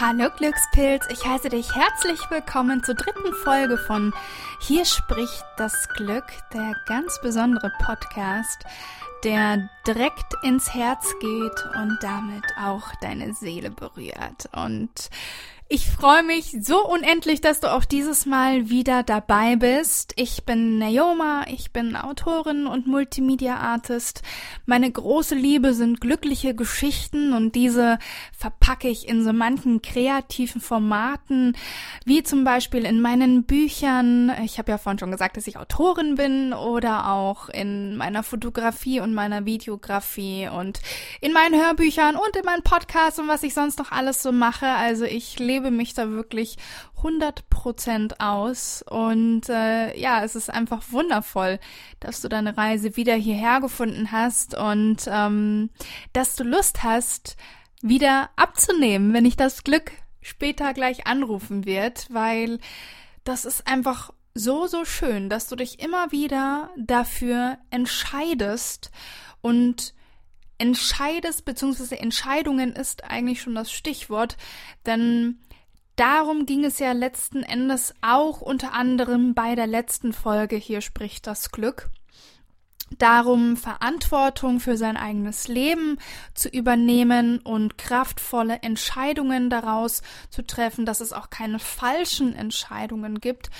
Hallo Glückspilz, ich heiße dich herzlich willkommen zur dritten Folge von Hier spricht das Glück, der ganz besondere Podcast, der direkt ins Herz geht und damit auch deine Seele berührt. Und ich freue mich so unendlich, dass du auch dieses Mal wieder dabei bist. Ich bin Naoma, ich bin Autorin und Multimedia Artist. Meine große Liebe sind glückliche Geschichten und diese verpacke ich in so manchen kreativen Formaten, wie zum Beispiel in meinen Büchern. Ich habe ja vorhin schon gesagt, dass ich Autorin bin oder auch in meiner Fotografie und meiner Videografie und in meinen Hörbüchern und in meinen Podcasts und was ich sonst noch alles so mache. Also ich lebe lebe mich da wirklich 100% aus. Und äh, ja, es ist einfach wundervoll, dass du deine Reise wieder hierher gefunden hast und ähm, dass du Lust hast, wieder abzunehmen, wenn ich das Glück später gleich anrufen wird, weil das ist einfach so, so schön, dass du dich immer wieder dafür entscheidest und entscheidest, beziehungsweise Entscheidungen ist eigentlich schon das Stichwort, denn Darum ging es ja letzten Endes auch unter anderem bei der letzten Folge Hier spricht das Glück. Darum, Verantwortung für sein eigenes Leben zu übernehmen und kraftvolle Entscheidungen daraus zu treffen, dass es auch keine falschen Entscheidungen gibt,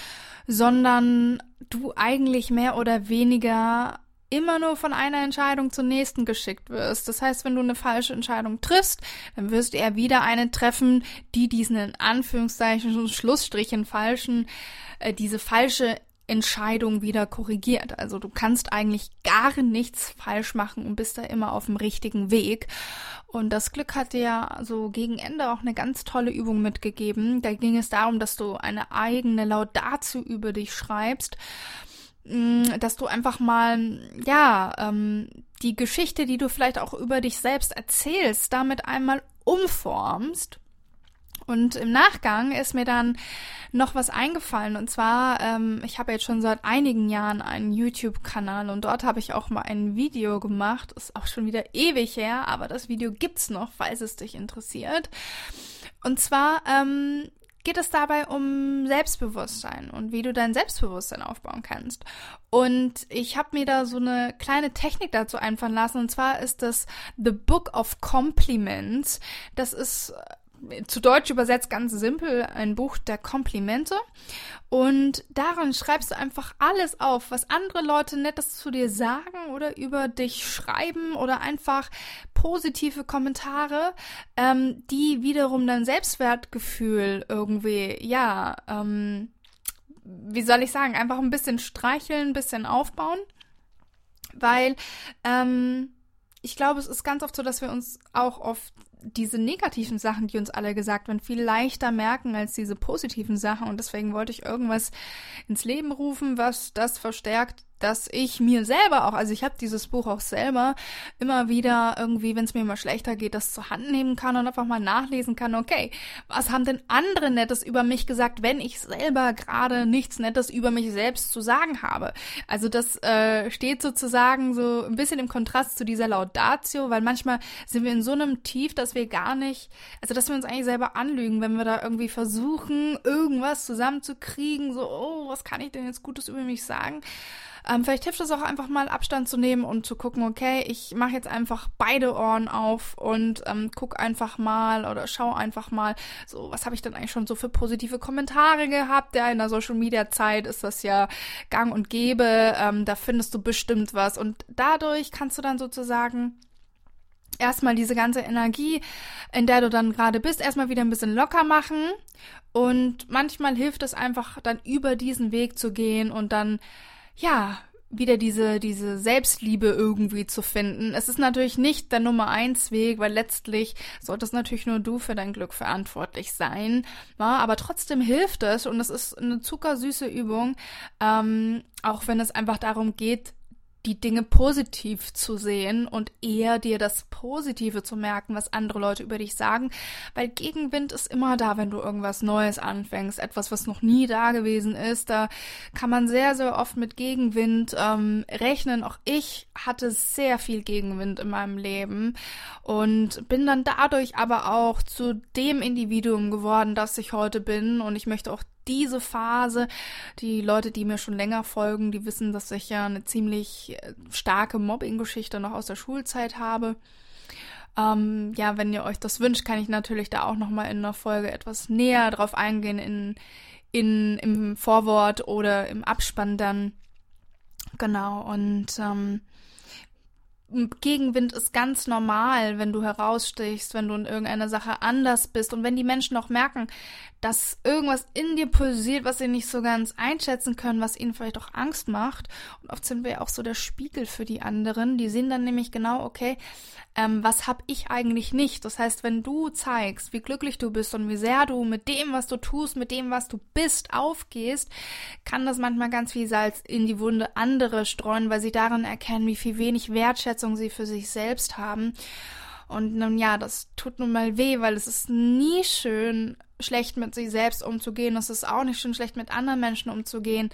sondern du eigentlich mehr oder weniger immer nur von einer Entscheidung zur nächsten geschickt wirst. Das heißt, wenn du eine falsche Entscheidung triffst, dann wirst du eher wieder eine treffen, die diesen in Anführungszeichen Schlussstrichen falschen, äh, diese falsche Entscheidung wieder korrigiert. Also du kannst eigentlich gar nichts falsch machen und bist da immer auf dem richtigen Weg. Und das Glück hat dir ja so gegen Ende auch eine ganz tolle Übung mitgegeben. Da ging es darum, dass du eine eigene Laudatio über dich schreibst dass du einfach mal, ja, ähm, die Geschichte, die du vielleicht auch über dich selbst erzählst, damit einmal umformst. Und im Nachgang ist mir dann noch was eingefallen. Und zwar, ähm, ich habe jetzt schon seit einigen Jahren einen YouTube-Kanal und dort habe ich auch mal ein Video gemacht. Ist auch schon wieder ewig her, aber das Video gibt's noch, falls es dich interessiert. Und zwar ähm, geht es dabei um Selbstbewusstsein und wie du dein Selbstbewusstsein aufbauen kannst. Und ich habe mir da so eine kleine Technik dazu einfallen lassen. Und zwar ist das The Book of Compliments. Das ist zu Deutsch übersetzt ganz simpel ein Buch der Komplimente. Und daran schreibst du einfach alles auf, was andere Leute Nettes zu dir sagen oder über dich schreiben oder einfach positive Kommentare, ähm, die wiederum dein Selbstwertgefühl irgendwie, ja, ähm, wie soll ich sagen, einfach ein bisschen streicheln, ein bisschen aufbauen. Weil, ähm, ich glaube, es ist ganz oft so, dass wir uns auch oft diese negativen Sachen, die uns alle gesagt werden, viel leichter merken als diese positiven Sachen. Und deswegen wollte ich irgendwas ins Leben rufen, was das verstärkt, dass ich mir selber auch, also ich habe dieses Buch auch selber immer wieder irgendwie, wenn es mir mal schlechter geht, das zur Hand nehmen kann und einfach mal nachlesen kann, okay, was haben denn andere Nettes über mich gesagt, wenn ich selber gerade nichts Nettes über mich selbst zu sagen habe? Also das äh, steht sozusagen so ein bisschen im Kontrast zu dieser Laudatio, weil manchmal sind wir in so einem Tief, dass wir gar nicht, also dass wir uns eigentlich selber anlügen, wenn wir da irgendwie versuchen, irgendwas zusammenzukriegen, so, oh, was kann ich denn jetzt Gutes über mich sagen? Ähm, vielleicht hilft es auch einfach mal Abstand zu nehmen und zu gucken, okay, ich mache jetzt einfach beide Ohren auf und ähm, guck einfach mal oder schau einfach mal, so, was habe ich denn eigentlich schon so für positive Kommentare gehabt? Ja, in der Social Media Zeit ist das ja gang und gäbe, ähm, da findest du bestimmt was und dadurch kannst du dann sozusagen erstmal diese ganze Energie, in der du dann gerade bist, erstmal wieder ein bisschen locker machen. Und manchmal hilft es einfach, dann über diesen Weg zu gehen und dann ja, wieder diese, diese Selbstliebe irgendwie zu finden. Es ist natürlich nicht der Nummer eins Weg, weil letztlich solltest natürlich nur du für dein Glück verantwortlich sein. Ja, aber trotzdem hilft es und es ist eine zuckersüße Übung, ähm, auch wenn es einfach darum geht, die Dinge positiv zu sehen und eher dir das Positive zu merken, was andere Leute über dich sagen, weil Gegenwind ist immer da, wenn du irgendwas Neues anfängst, etwas, was noch nie da gewesen ist. Da kann man sehr, sehr oft mit Gegenwind ähm, rechnen. Auch ich hatte sehr viel Gegenwind in meinem Leben und bin dann dadurch aber auch zu dem Individuum geworden, das ich heute bin und ich möchte auch diese Phase. Die Leute, die mir schon länger folgen, die wissen, dass ich ja eine ziemlich äh, starke Mobbing-Geschichte noch aus der Schulzeit habe. Ähm, ja, wenn ihr euch das wünscht, kann ich natürlich da auch noch mal in einer Folge etwas näher drauf eingehen in, in im Vorwort oder im Abspann dann. Genau und ähm, Gegenwind ist ganz normal, wenn du herausstichst, wenn du in irgendeiner Sache anders bist und wenn die Menschen auch merken, dass irgendwas in dir pulsiert, was sie nicht so ganz einschätzen können, was ihnen vielleicht auch Angst macht. Und oft sind wir auch so der Spiegel für die anderen. Die sehen dann nämlich genau, okay, ähm, was habe ich eigentlich nicht? Das heißt, wenn du zeigst, wie glücklich du bist und wie sehr du mit dem, was du tust, mit dem, was du bist, aufgehst, kann das manchmal ganz viel Salz in die Wunde andere streuen, weil sie darin erkennen, wie viel wenig Wertschätzung sie für sich selbst haben. Und nun ja, das tut nun mal weh, weil es ist nie schön, schlecht mit sich selbst umzugehen. Es ist auch nicht schön, schlecht mit anderen Menschen umzugehen.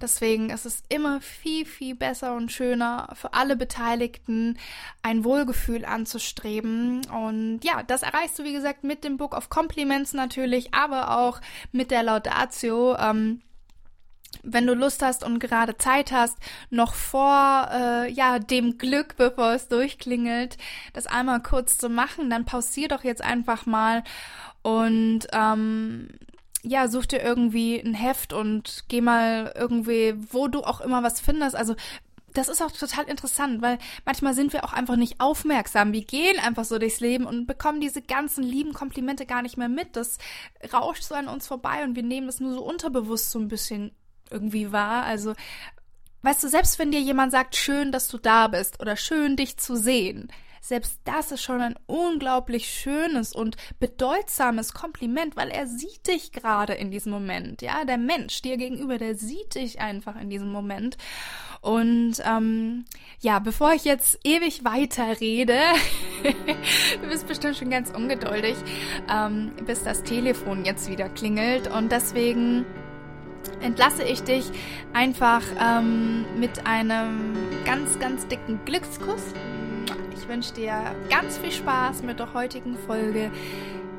Deswegen ist es immer viel, viel besser und schöner für alle Beteiligten, ein Wohlgefühl anzustreben. Und ja, das erreichst du, wie gesagt, mit dem Book of Compliments natürlich, aber auch mit der Laudatio. Ähm, wenn du Lust hast und gerade Zeit hast, noch vor äh, ja dem Glück, bevor es durchklingelt, das einmal kurz zu machen, dann pausier doch jetzt einfach mal und ähm, ja, such dir irgendwie ein Heft und geh mal irgendwie, wo du auch immer was findest. Also das ist auch total interessant, weil manchmal sind wir auch einfach nicht aufmerksam. Wir gehen einfach so durchs Leben und bekommen diese ganzen lieben Komplimente gar nicht mehr mit. Das rauscht so an uns vorbei und wir nehmen das nur so unterbewusst so ein bisschen irgendwie wahr. Also, weißt du, selbst wenn dir jemand sagt, schön, dass du da bist oder schön, dich zu sehen, selbst das ist schon ein unglaublich schönes und bedeutsames Kompliment, weil er sieht dich gerade in diesem Moment. Ja, der Mensch dir gegenüber, der sieht dich einfach in diesem Moment. Und ähm, ja, bevor ich jetzt ewig weiter rede, du bist bestimmt schon ganz ungeduldig, ähm, bis das Telefon jetzt wieder klingelt. Und deswegen entlasse ich dich einfach ähm, mit einem ganz, ganz dicken Glückskuss. Ich wünsche dir ganz viel Spaß mit der heutigen Folge.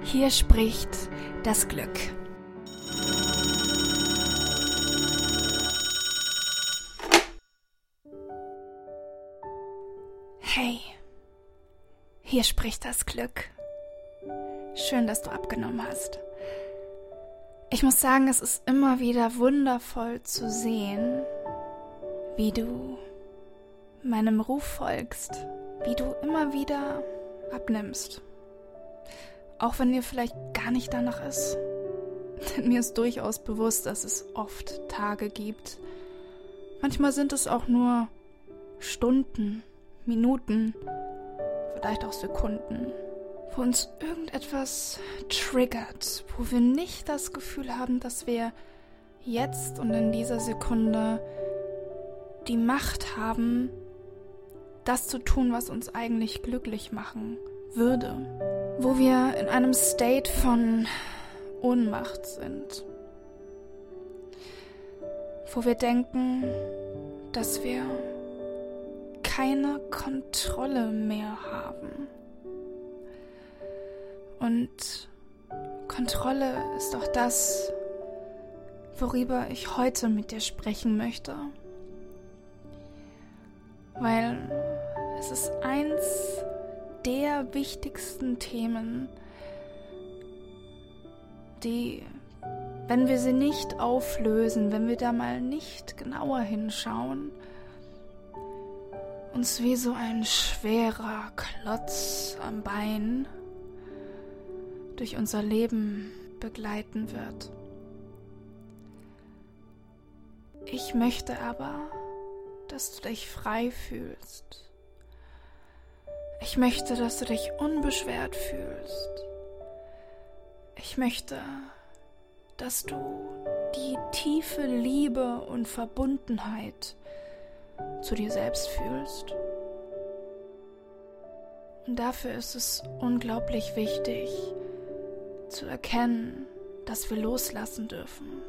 Hier spricht das Glück. Hey, hier spricht das Glück. Schön, dass du abgenommen hast. Ich muss sagen, es ist immer wieder wundervoll zu sehen, wie du meinem Ruf folgst, wie du immer wieder abnimmst. Auch wenn dir vielleicht gar nicht danach ist. Denn mir ist durchaus bewusst, dass es oft Tage gibt. Manchmal sind es auch nur Stunden, Minuten, vielleicht auch Sekunden wo uns irgendetwas triggert, wo wir nicht das Gefühl haben, dass wir jetzt und in dieser Sekunde die Macht haben, das zu tun, was uns eigentlich glücklich machen würde. Wo wir in einem State von Ohnmacht sind. Wo wir denken, dass wir keine Kontrolle mehr haben. Und Kontrolle ist auch das, worüber ich heute mit dir sprechen möchte. Weil es ist eins der wichtigsten Themen, die, wenn wir sie nicht auflösen, wenn wir da mal nicht genauer hinschauen, uns wie so ein schwerer Klotz am Bein durch unser Leben begleiten wird. Ich möchte aber, dass du dich frei fühlst. Ich möchte, dass du dich unbeschwert fühlst. Ich möchte, dass du die tiefe Liebe und Verbundenheit zu dir selbst fühlst. Und dafür ist es unglaublich wichtig zu erkennen, dass wir loslassen dürfen,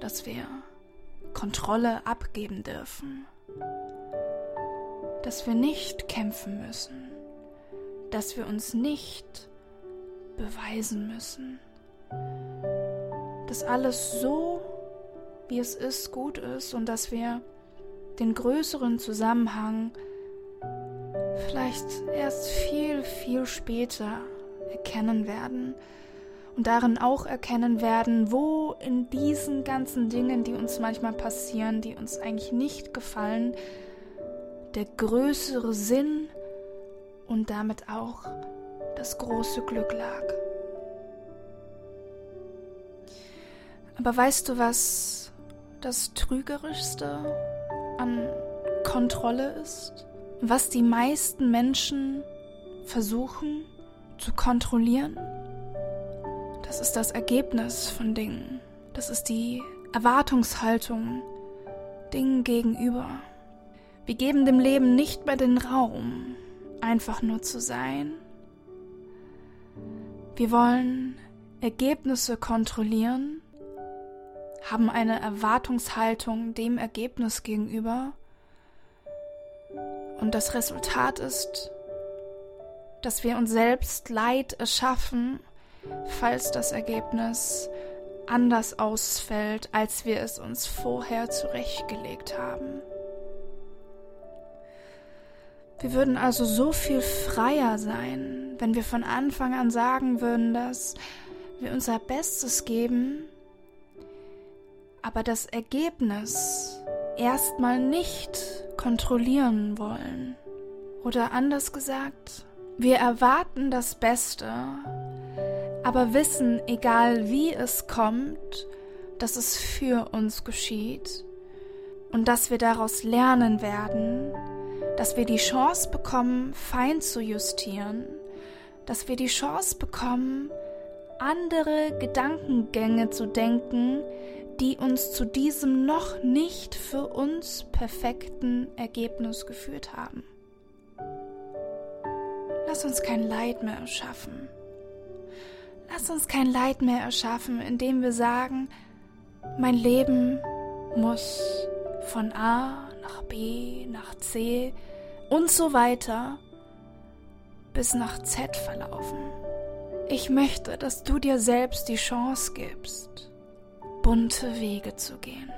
dass wir Kontrolle abgeben dürfen, dass wir nicht kämpfen müssen, dass wir uns nicht beweisen müssen, dass alles so, wie es ist, gut ist und dass wir den größeren Zusammenhang vielleicht erst viel, viel später erkennen werden und darin auch erkennen werden, wo in diesen ganzen Dingen, die uns manchmal passieren, die uns eigentlich nicht gefallen, der größere Sinn und damit auch das große Glück lag. Aber weißt du, was das Trügerischste an Kontrolle ist? Was die meisten Menschen versuchen zu kontrollieren? Das ist das Ergebnis von Dingen. Das ist die Erwartungshaltung Dingen gegenüber. Wir geben dem Leben nicht mehr den Raum, einfach nur zu sein. Wir wollen Ergebnisse kontrollieren haben eine Erwartungshaltung dem Ergebnis gegenüber. Und das Resultat ist, dass wir uns selbst Leid erschaffen, falls das Ergebnis anders ausfällt, als wir es uns vorher zurechtgelegt haben. Wir würden also so viel freier sein, wenn wir von Anfang an sagen würden, dass wir unser Bestes geben, aber das Ergebnis erstmal nicht kontrollieren wollen. Oder anders gesagt, wir erwarten das Beste, aber wissen, egal wie es kommt, dass es für uns geschieht und dass wir daraus lernen werden, dass wir die Chance bekommen, fein zu justieren, dass wir die Chance bekommen, andere Gedankengänge zu denken, die uns zu diesem noch nicht für uns perfekten Ergebnis geführt haben. Lass uns kein Leid mehr erschaffen. Lass uns kein Leid mehr erschaffen, indem wir sagen, mein Leben muss von A nach B nach C und so weiter bis nach Z verlaufen. Ich möchte, dass du dir selbst die Chance gibst, bunte Wege zu gehen.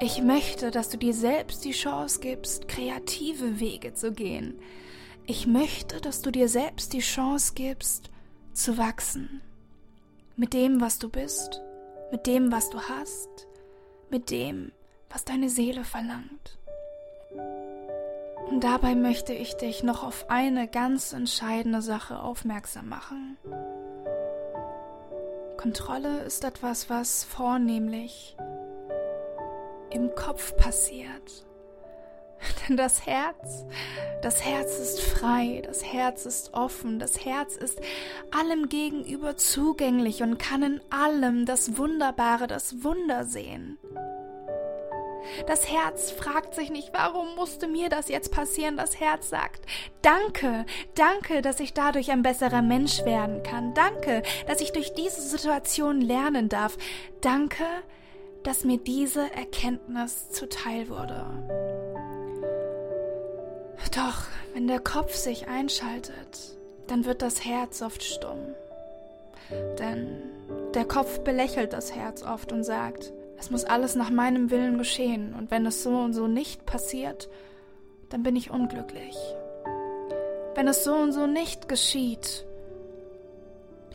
Ich möchte, dass du dir selbst die Chance gibst, kreative Wege zu gehen. Ich möchte, dass du dir selbst die Chance gibst, zu wachsen. Mit dem, was du bist, mit dem, was du hast, mit dem, was deine Seele verlangt. Und dabei möchte ich dich noch auf eine ganz entscheidende Sache aufmerksam machen. Kontrolle ist etwas, was vornehmlich im Kopf passiert. Denn das Herz, das Herz ist frei, das Herz ist offen, das Herz ist allem gegenüber zugänglich und kann in allem das Wunderbare, das Wunder sehen. Das Herz fragt sich nicht, warum musste mir das jetzt passieren? Das Herz sagt, danke, danke, dass ich dadurch ein besserer Mensch werden kann. Danke, dass ich durch diese Situation lernen darf. Danke, dass mir diese Erkenntnis zuteil wurde. Doch, wenn der Kopf sich einschaltet, dann wird das Herz oft stumm. Denn der Kopf belächelt das Herz oft und sagt, es muss alles nach meinem Willen geschehen und wenn es so und so nicht passiert, dann bin ich unglücklich. Wenn es so und so nicht geschieht,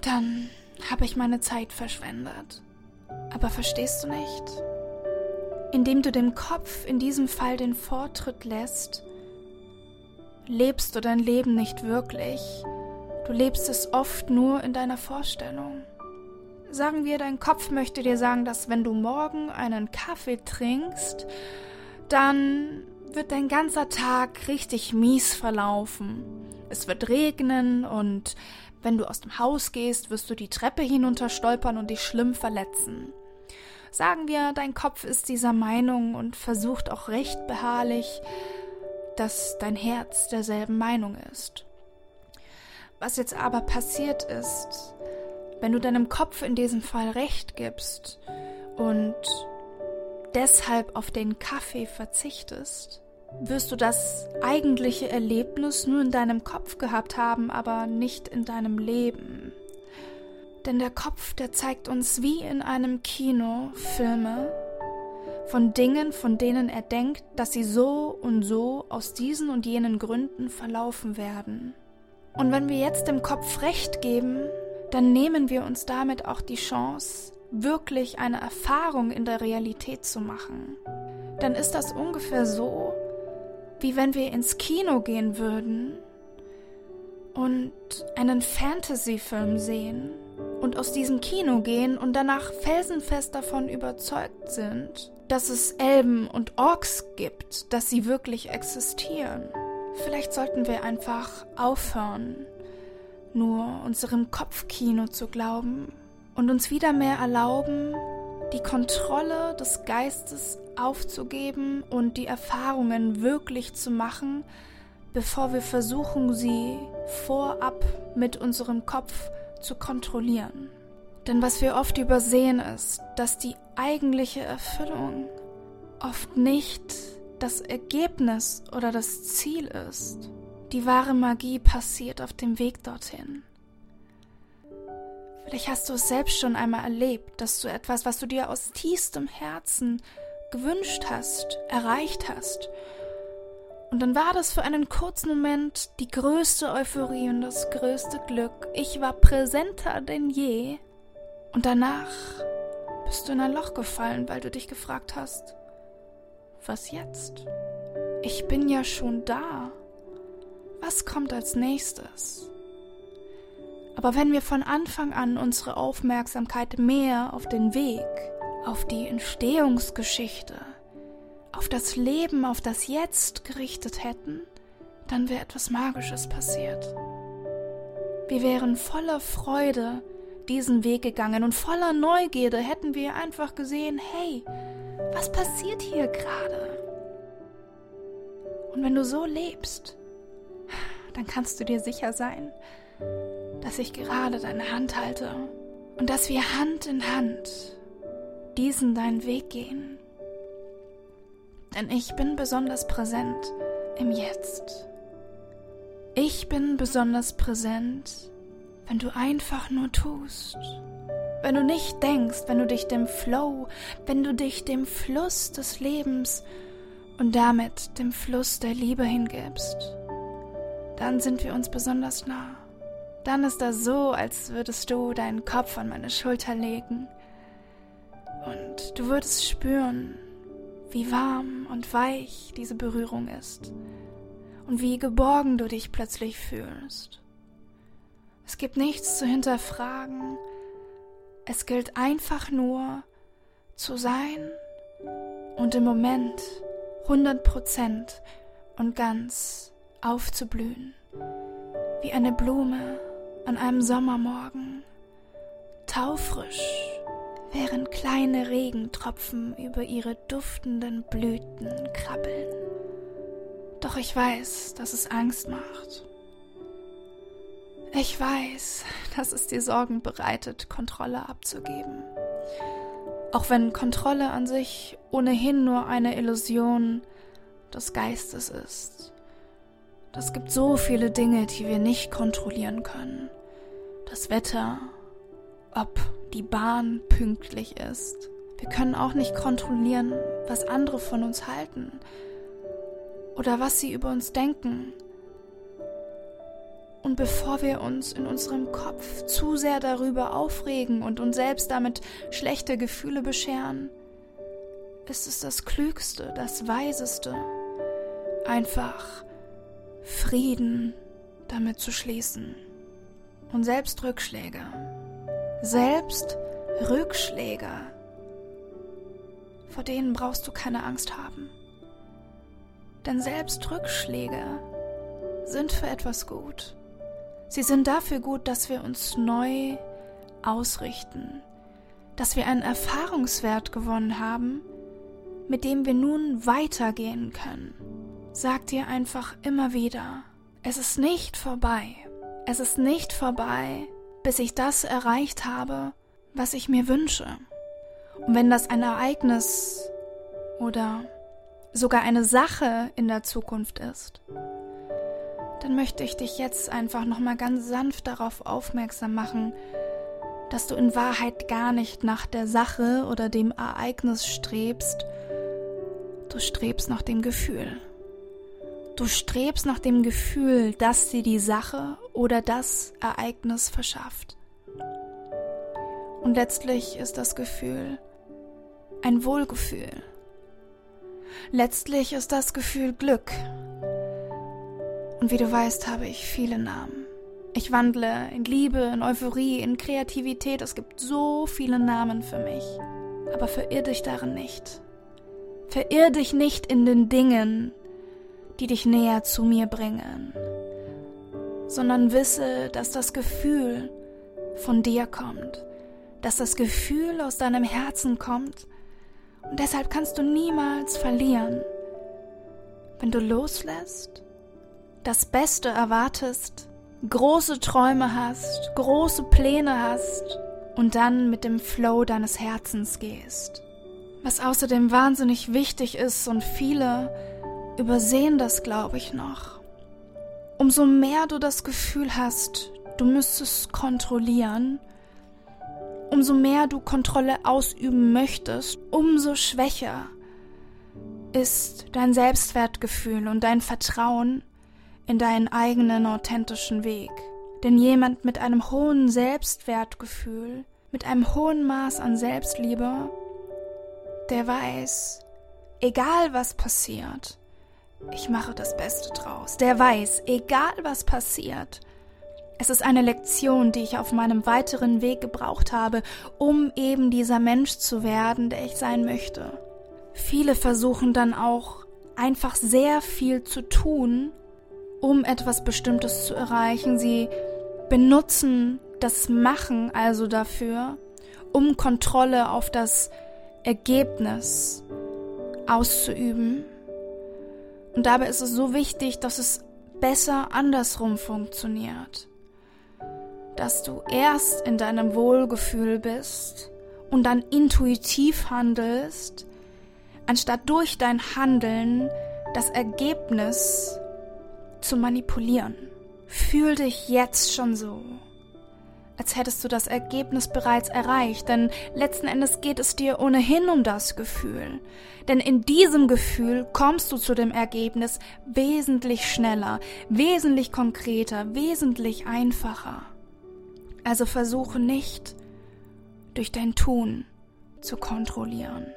dann habe ich meine Zeit verschwendet. Aber verstehst du nicht? Indem du dem Kopf in diesem Fall den Vortritt lässt, lebst du dein Leben nicht wirklich. Du lebst es oft nur in deiner Vorstellung. Sagen wir, dein Kopf möchte dir sagen, dass wenn du morgen einen Kaffee trinkst, dann wird dein ganzer Tag richtig mies verlaufen. Es wird regnen und wenn du aus dem Haus gehst, wirst du die Treppe hinunter stolpern und dich schlimm verletzen. Sagen wir, dein Kopf ist dieser Meinung und versucht auch recht beharrlich, dass dein Herz derselben Meinung ist. Was jetzt aber passiert ist, wenn du deinem Kopf in diesem Fall recht gibst und deshalb auf den Kaffee verzichtest, wirst du das eigentliche Erlebnis nur in deinem Kopf gehabt haben, aber nicht in deinem Leben. Denn der Kopf, der zeigt uns wie in einem Kino Filme von Dingen, von denen er denkt, dass sie so und so aus diesen und jenen Gründen verlaufen werden. Und wenn wir jetzt dem Kopf recht geben, dann nehmen wir uns damit auch die Chance, wirklich eine Erfahrung in der Realität zu machen. Dann ist das ungefähr so, wie wenn wir ins Kino gehen würden und einen Fantasy-Film sehen und aus diesem Kino gehen und danach felsenfest davon überzeugt sind, dass es Elben und Orks gibt, dass sie wirklich existieren. Vielleicht sollten wir einfach aufhören, nur unserem Kopfkino zu glauben und uns wieder mehr erlauben, die Kontrolle des Geistes aufzugeben und die Erfahrungen wirklich zu machen, bevor wir versuchen, sie vorab mit unserem Kopf zu kontrollieren. Denn was wir oft übersehen ist, dass die eigentliche Erfüllung oft nicht das Ergebnis oder das Ziel ist. Die wahre Magie passiert auf dem Weg dorthin. Vielleicht hast du es selbst schon einmal erlebt, dass du etwas, was du dir aus tiefstem Herzen gewünscht hast, erreicht hast. Und dann war das für einen kurzen Moment die größte Euphorie und das größte Glück. Ich war präsenter denn je. Und danach bist du in ein Loch gefallen, weil du dich gefragt hast, was jetzt? Ich bin ja schon da. Was kommt als nächstes? Aber wenn wir von Anfang an unsere Aufmerksamkeit mehr auf den Weg, auf die Entstehungsgeschichte, auf das Leben, auf das Jetzt gerichtet hätten, dann wäre etwas Magisches passiert. Wir wären voller Freude diesen Weg gegangen und voller Neugierde hätten wir einfach gesehen, hey, was passiert hier gerade? Und wenn du so lebst, dann kannst du dir sicher sein, dass ich gerade deine Hand halte und dass wir Hand in Hand diesen deinen Weg gehen. Denn ich bin besonders präsent im Jetzt. Ich bin besonders präsent, wenn du einfach nur tust. Wenn du nicht denkst, wenn du dich dem Flow, wenn du dich dem Fluss des Lebens und damit dem Fluss der Liebe hingibst, dann sind wir uns besonders nah. Dann ist das so, als würdest du deinen Kopf an meine Schulter legen und du würdest spüren, wie warm und weich diese Berührung ist und wie geborgen du dich plötzlich fühlst. Es gibt nichts zu hinterfragen, es gilt einfach nur zu sein und im Moment 100% und ganz aufzublühen, wie eine Blume an einem Sommermorgen, taufrisch, während kleine Regentropfen über ihre duftenden Blüten krabbeln. Doch ich weiß, dass es Angst macht. Ich weiß, dass es dir Sorgen bereitet, Kontrolle abzugeben. Auch wenn Kontrolle an sich ohnehin nur eine Illusion des Geistes ist. Es gibt so viele Dinge, die wir nicht kontrollieren können. Das Wetter, ob die Bahn pünktlich ist. Wir können auch nicht kontrollieren, was andere von uns halten oder was sie über uns denken. Und bevor wir uns in unserem Kopf zu sehr darüber aufregen und uns selbst damit schlechte Gefühle bescheren, ist es das Klügste, das Weiseste, einfach Frieden damit zu schließen. Und selbst Rückschläge, selbst Rückschläge, vor denen brauchst du keine Angst haben. Denn selbst Rückschläge sind für etwas gut. Sie sind dafür gut, dass wir uns neu ausrichten, dass wir einen Erfahrungswert gewonnen haben, mit dem wir nun weitergehen können. Sag dir einfach immer wieder, es ist nicht vorbei. Es ist nicht vorbei, bis ich das erreicht habe, was ich mir wünsche. Und wenn das ein Ereignis oder sogar eine Sache in der Zukunft ist, dann möchte ich dich jetzt einfach nochmal ganz sanft darauf aufmerksam machen, dass du in Wahrheit gar nicht nach der Sache oder dem Ereignis strebst, du strebst nach dem Gefühl. Du strebst nach dem Gefühl, das dir die Sache oder das Ereignis verschafft. Und letztlich ist das Gefühl ein Wohlgefühl. Letztlich ist das Gefühl Glück. Und wie du weißt, habe ich viele Namen. Ich wandle in Liebe, in Euphorie, in Kreativität. Es gibt so viele Namen für mich. Aber verirr dich darin nicht. Verirr dich nicht in den Dingen, die dich näher zu mir bringen, sondern wisse, dass das Gefühl von dir kommt, dass das Gefühl aus deinem Herzen kommt und deshalb kannst du niemals verlieren. Wenn du loslässt, das Beste erwartest, große Träume hast, große Pläne hast und dann mit dem Flow deines Herzens gehst. Was außerdem wahnsinnig wichtig ist und viele übersehen das, glaube ich, noch. Umso mehr du das Gefühl hast, du müsstest kontrollieren, umso mehr du Kontrolle ausüben möchtest, umso schwächer ist dein Selbstwertgefühl und dein Vertrauen in deinen eigenen authentischen Weg. Denn jemand mit einem hohen Selbstwertgefühl, mit einem hohen Maß an Selbstliebe, der weiß, egal was passiert, ich mache das Beste draus. Der weiß, egal was passiert, es ist eine Lektion, die ich auf meinem weiteren Weg gebraucht habe, um eben dieser Mensch zu werden, der ich sein möchte. Viele versuchen dann auch einfach sehr viel zu tun, um etwas Bestimmtes zu erreichen. Sie benutzen das Machen also dafür, um Kontrolle auf das Ergebnis auszuüben. Und dabei ist es so wichtig, dass es besser andersrum funktioniert. Dass du erst in deinem Wohlgefühl bist und dann intuitiv handelst, anstatt durch dein Handeln das Ergebnis zu manipulieren. Fühl dich jetzt schon so als hättest du das Ergebnis bereits erreicht, denn letzten Endes geht es dir ohnehin um das Gefühl. Denn in diesem Gefühl kommst du zu dem Ergebnis wesentlich schneller, wesentlich konkreter, wesentlich einfacher. Also versuche nicht, durch dein Tun zu kontrollieren.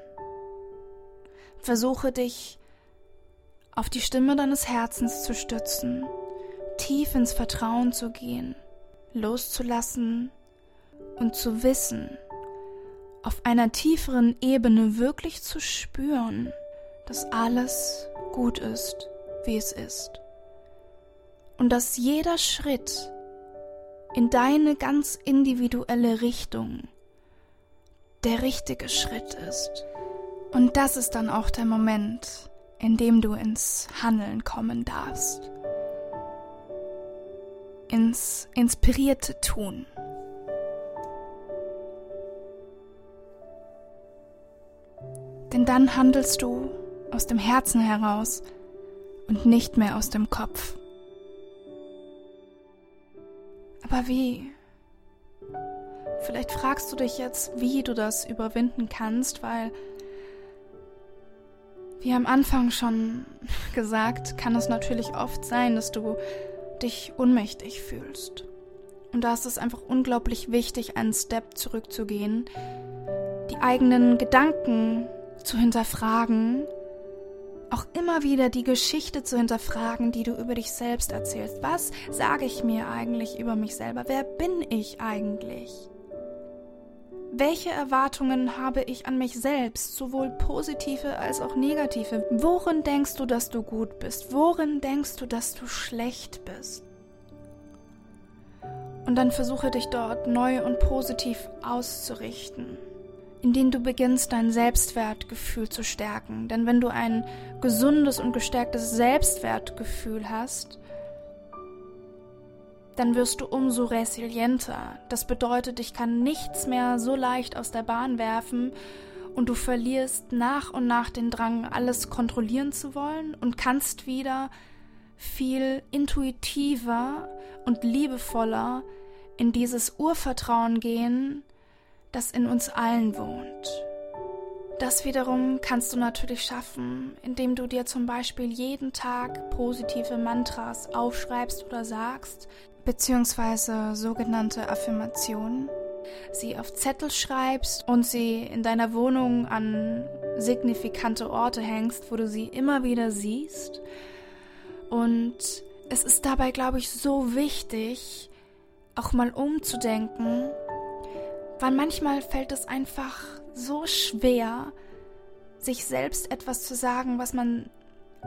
Versuche dich auf die Stimme deines Herzens zu stützen, tief ins Vertrauen zu gehen loszulassen und zu wissen, auf einer tieferen Ebene wirklich zu spüren, dass alles gut ist, wie es ist. Und dass jeder Schritt in deine ganz individuelle Richtung der richtige Schritt ist. Und das ist dann auch der Moment, in dem du ins Handeln kommen darfst ins inspirierte Tun. Denn dann handelst du aus dem Herzen heraus und nicht mehr aus dem Kopf. Aber wie? Vielleicht fragst du dich jetzt, wie du das überwinden kannst, weil, wie am Anfang schon gesagt, kann es natürlich oft sein, dass du dich ohnmächtig fühlst. Und da ist es einfach unglaublich wichtig, einen Step zurückzugehen, die eigenen Gedanken zu hinterfragen, auch immer wieder die Geschichte zu hinterfragen, die du über dich selbst erzählst. Was sage ich mir eigentlich über mich selber? Wer bin ich eigentlich? Welche Erwartungen habe ich an mich selbst, sowohl positive als auch negative? Worin denkst du, dass du gut bist? Worin denkst du, dass du schlecht bist? Und dann versuche dich dort neu und positiv auszurichten, indem du beginnst, dein Selbstwertgefühl zu stärken. Denn wenn du ein gesundes und gestärktes Selbstwertgefühl hast, dann wirst du umso resilienter. Das bedeutet, ich kann nichts mehr so leicht aus der Bahn werfen und du verlierst nach und nach den Drang, alles kontrollieren zu wollen und kannst wieder viel intuitiver und liebevoller in dieses Urvertrauen gehen, das in uns allen wohnt. Das wiederum kannst du natürlich schaffen, indem du dir zum Beispiel jeden Tag positive Mantras aufschreibst oder sagst, beziehungsweise sogenannte Affirmationen, sie auf Zettel schreibst und sie in deiner Wohnung an signifikante Orte hängst, wo du sie immer wieder siehst. Und es ist dabei, glaube ich, so wichtig, auch mal umzudenken, weil manchmal fällt es einfach so schwer, sich selbst etwas zu sagen, was man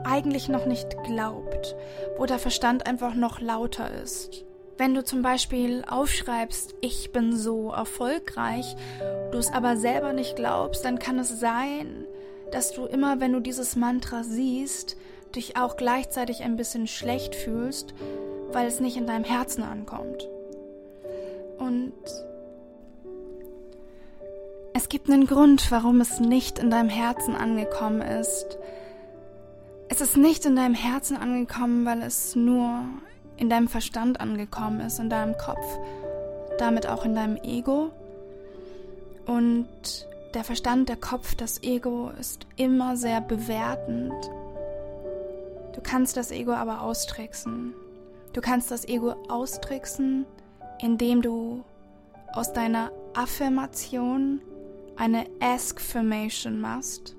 eigentlich noch nicht glaubt, wo der Verstand einfach noch lauter ist. Wenn du zum Beispiel aufschreibst, ich bin so erfolgreich, du es aber selber nicht glaubst, dann kann es sein, dass du immer, wenn du dieses Mantra siehst, dich auch gleichzeitig ein bisschen schlecht fühlst, weil es nicht in deinem Herzen ankommt. Und es gibt einen Grund, warum es nicht in deinem Herzen angekommen ist. Es ist nicht in deinem Herzen angekommen, weil es nur in deinem Verstand angekommen ist, in deinem Kopf, damit auch in deinem Ego. Und der Verstand, der Kopf, das Ego ist immer sehr bewertend. Du kannst das Ego aber austricksen. Du kannst das Ego austricksen, indem du aus deiner Affirmation eine Ask-Formation machst.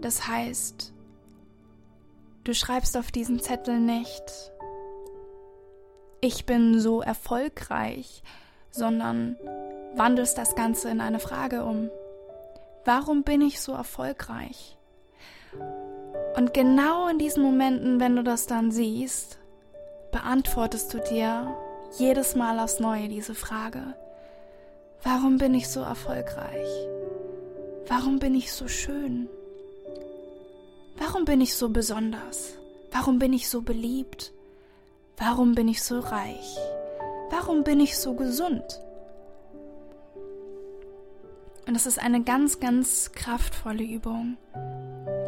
Das heißt, du schreibst auf diesen Zettel nicht, ich bin so erfolgreich, sondern wandelst das Ganze in eine Frage um. Warum bin ich so erfolgreich? Und genau in diesen Momenten, wenn du das dann siehst, beantwortest du dir jedes Mal aufs Neue diese Frage. Warum bin ich so erfolgreich? Warum bin ich so schön? Warum bin ich so besonders? Warum bin ich so beliebt? Warum bin ich so reich? Warum bin ich so gesund? Und es ist eine ganz, ganz kraftvolle Übung,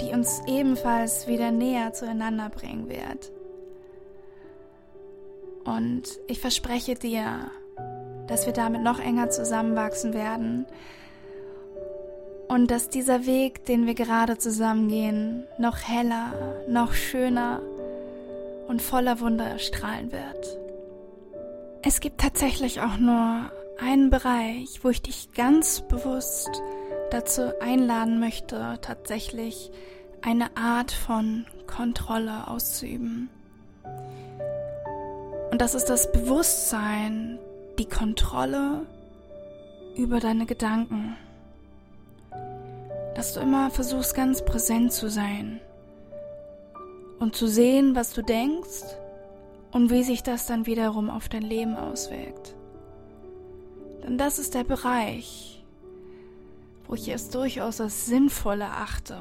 die uns ebenfalls wieder näher zueinander bringen wird. Und ich verspreche dir, dass wir damit noch enger zusammenwachsen werden und dass dieser Weg, den wir gerade zusammengehen, noch heller, noch schöner und voller Wunder erstrahlen wird. Es gibt tatsächlich auch nur einen Bereich, wo ich dich ganz bewusst dazu einladen möchte, tatsächlich eine Art von Kontrolle auszuüben. Und das ist das Bewusstsein, die Kontrolle über deine Gedanken. Dass du immer versuchst, ganz präsent zu sein und zu sehen, was du denkst und wie sich das dann wiederum auf dein Leben auswirkt. Denn das ist der Bereich, wo ich es durchaus als sinnvoll erachte,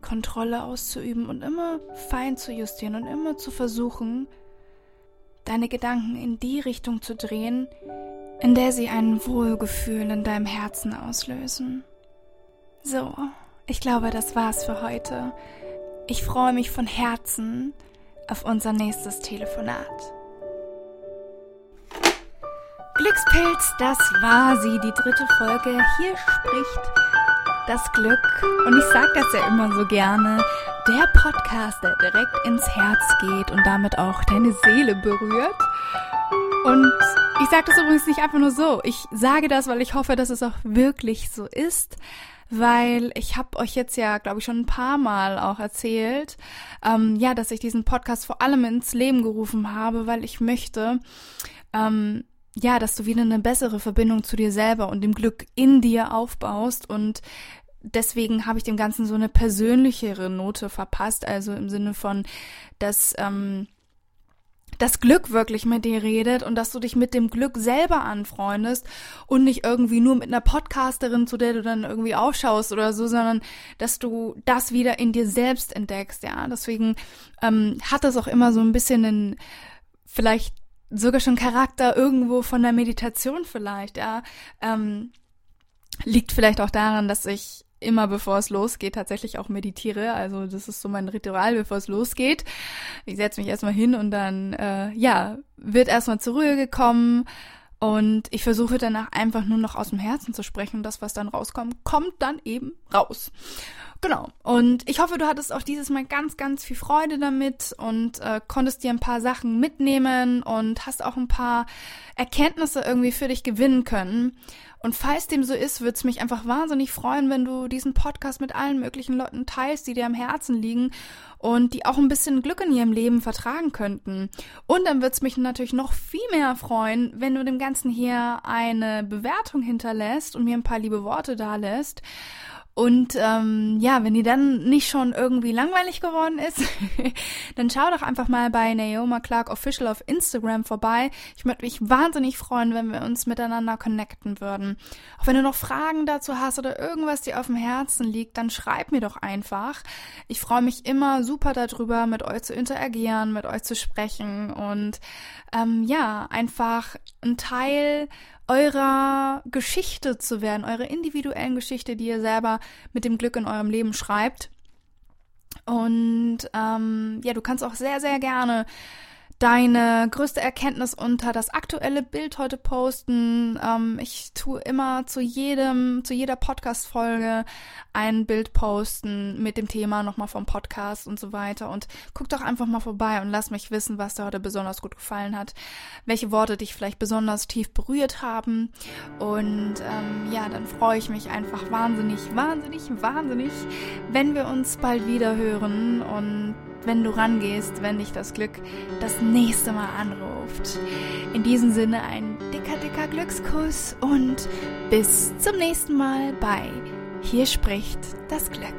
Kontrolle auszuüben und immer fein zu justieren und immer zu versuchen, deine Gedanken in die Richtung zu drehen, in der sie ein Wohlgefühl in deinem Herzen auslösen. So, ich glaube, das war's für heute. Ich freue mich von Herzen auf unser nächstes Telefonat. Glückspilz, das war sie, die dritte Folge. Hier spricht das Glück. Und ich sage das ja immer so gerne. Der Podcast, der direkt ins Herz geht und damit auch deine Seele berührt. Und ich sage das übrigens nicht einfach nur so. Ich sage das, weil ich hoffe, dass es auch wirklich so ist weil ich habe euch jetzt ja, glaube ich, schon ein paar Mal auch erzählt, ähm, ja, dass ich diesen Podcast vor allem ins Leben gerufen habe, weil ich möchte, ähm, ja, dass du wieder eine bessere Verbindung zu dir selber und dem Glück in dir aufbaust und deswegen habe ich dem Ganzen so eine persönlichere Note verpasst, also im Sinne von, dass ähm, das Glück wirklich mit dir redet und dass du dich mit dem Glück selber anfreundest und nicht irgendwie nur mit einer Podcasterin, zu der du dann irgendwie aufschaust oder so, sondern dass du das wieder in dir selbst entdeckst, ja. Deswegen ähm, hat das auch immer so ein bisschen einen, vielleicht sogar schon Charakter irgendwo von der Meditation vielleicht, ja. Ähm, liegt vielleicht auch daran, dass ich immer bevor es losgeht tatsächlich auch meditiere. Also das ist so mein Ritual, bevor es losgeht. Ich setze mich erstmal hin und dann, äh, ja, wird erstmal zur Ruhe gekommen und ich versuche danach einfach nur noch aus dem Herzen zu sprechen und das, was dann rauskommt, kommt dann eben raus. Genau. Und ich hoffe, du hattest auch dieses Mal ganz, ganz viel Freude damit und äh, konntest dir ein paar Sachen mitnehmen und hast auch ein paar Erkenntnisse irgendwie für dich gewinnen können. Und falls dem so ist, würde es mich einfach wahnsinnig freuen, wenn du diesen Podcast mit allen möglichen Leuten teilst, die dir am Herzen liegen und die auch ein bisschen Glück in ihrem Leben vertragen könnten. Und dann würde es mich natürlich noch viel mehr freuen, wenn du dem Ganzen hier eine Bewertung hinterlässt und mir ein paar liebe Worte da lässt. Und ähm, ja, wenn die dann nicht schon irgendwie langweilig geworden ist, dann schau doch einfach mal bei Naoma Clark Official auf Instagram vorbei. Ich würde mich wahnsinnig freuen, wenn wir uns miteinander connecten würden. Auch wenn du noch Fragen dazu hast oder irgendwas dir auf dem Herzen liegt, dann schreib mir doch einfach. Ich freue mich immer super darüber, mit euch zu interagieren, mit euch zu sprechen und ähm, ja, einfach ein Teil eurer Geschichte zu werden, eurer individuellen Geschichte, die ihr selber mit dem Glück in eurem Leben schreibt. Und ähm, ja, du kannst auch sehr, sehr gerne deine größte Erkenntnis unter das aktuelle Bild heute posten. Ähm, ich tue immer zu jedem, zu jeder Podcast-Folge ein Bild posten mit dem Thema nochmal vom Podcast und so weiter. Und guck doch einfach mal vorbei und lass mich wissen, was dir heute besonders gut gefallen hat, welche Worte dich vielleicht besonders tief berührt haben. Und ähm, ja, dann freue ich mich einfach wahnsinnig, wahnsinnig, wahnsinnig, wenn wir uns bald wieder hören und wenn du rangehst, wenn dich das Glück das nächste Mal anruft. In diesem Sinne ein dicker, dicker Glückskuss und bis zum nächsten Mal bei Hier spricht das Glück.